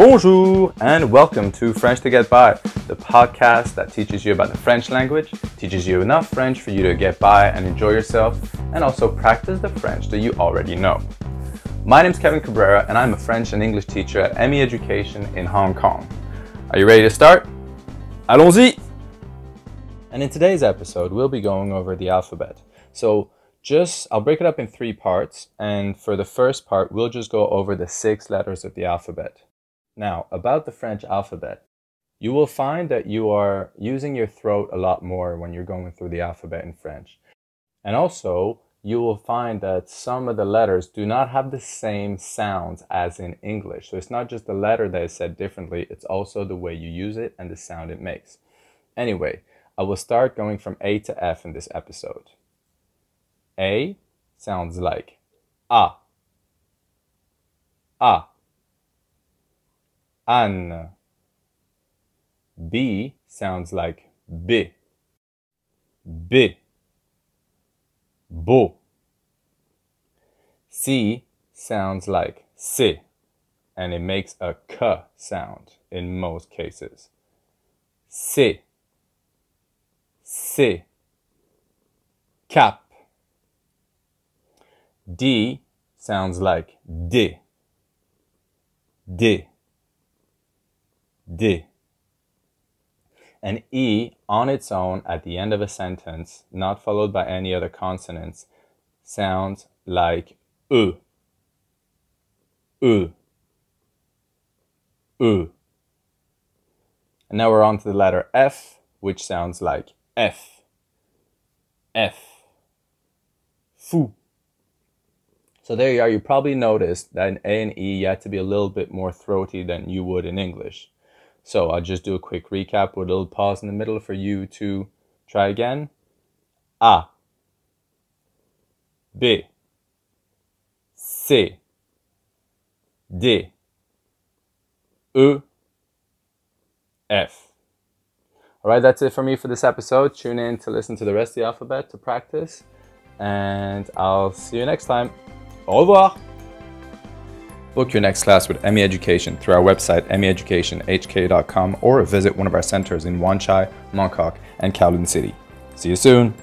Bonjour and welcome to French to Get By, the podcast that teaches you about the French language, teaches you enough French for you to get by and enjoy yourself, and also practice the French that you already know. My name is Kevin Cabrera and I'm a French and English teacher at ME Education in Hong Kong. Are you ready to start? Allons-y! And in today's episode, we'll be going over the alphabet. So just, I'll break it up in three parts, and for the first part, we'll just go over the six letters of the alphabet. Now, about the French alphabet, you will find that you are using your throat a lot more when you're going through the alphabet in French. And also, you will find that some of the letters do not have the same sounds as in English. So it's not just the letter that is said differently, it's also the way you use it and the sound it makes. Anyway, I will start going from A to F in this episode. A sounds like A. A. An. B sounds like B. B. Bo. C sounds like si, and it makes a k sound in most cases. Si. Si. Cap. D sounds like D. D. D. An E on its own at the end of a sentence, not followed by any other consonants, sounds like E. E. E. And now we're on to the letter F, which sounds like F. F. Fou. So there you are. You probably noticed that in A and E, you had to be a little bit more throaty than you would in English. So I'll just do a quick recap with a little pause in the middle for you to try again. A. B. C. D. E. F. All right, that's it for me for this episode. Tune in to listen to the rest of the alphabet to practice, and I'll see you next time. Au revoir! Book your next class with ME Education through our website, meeducationhk.com, or visit one of our centers in Wan Chai, Mong Kok, and Kowloon City. See you soon!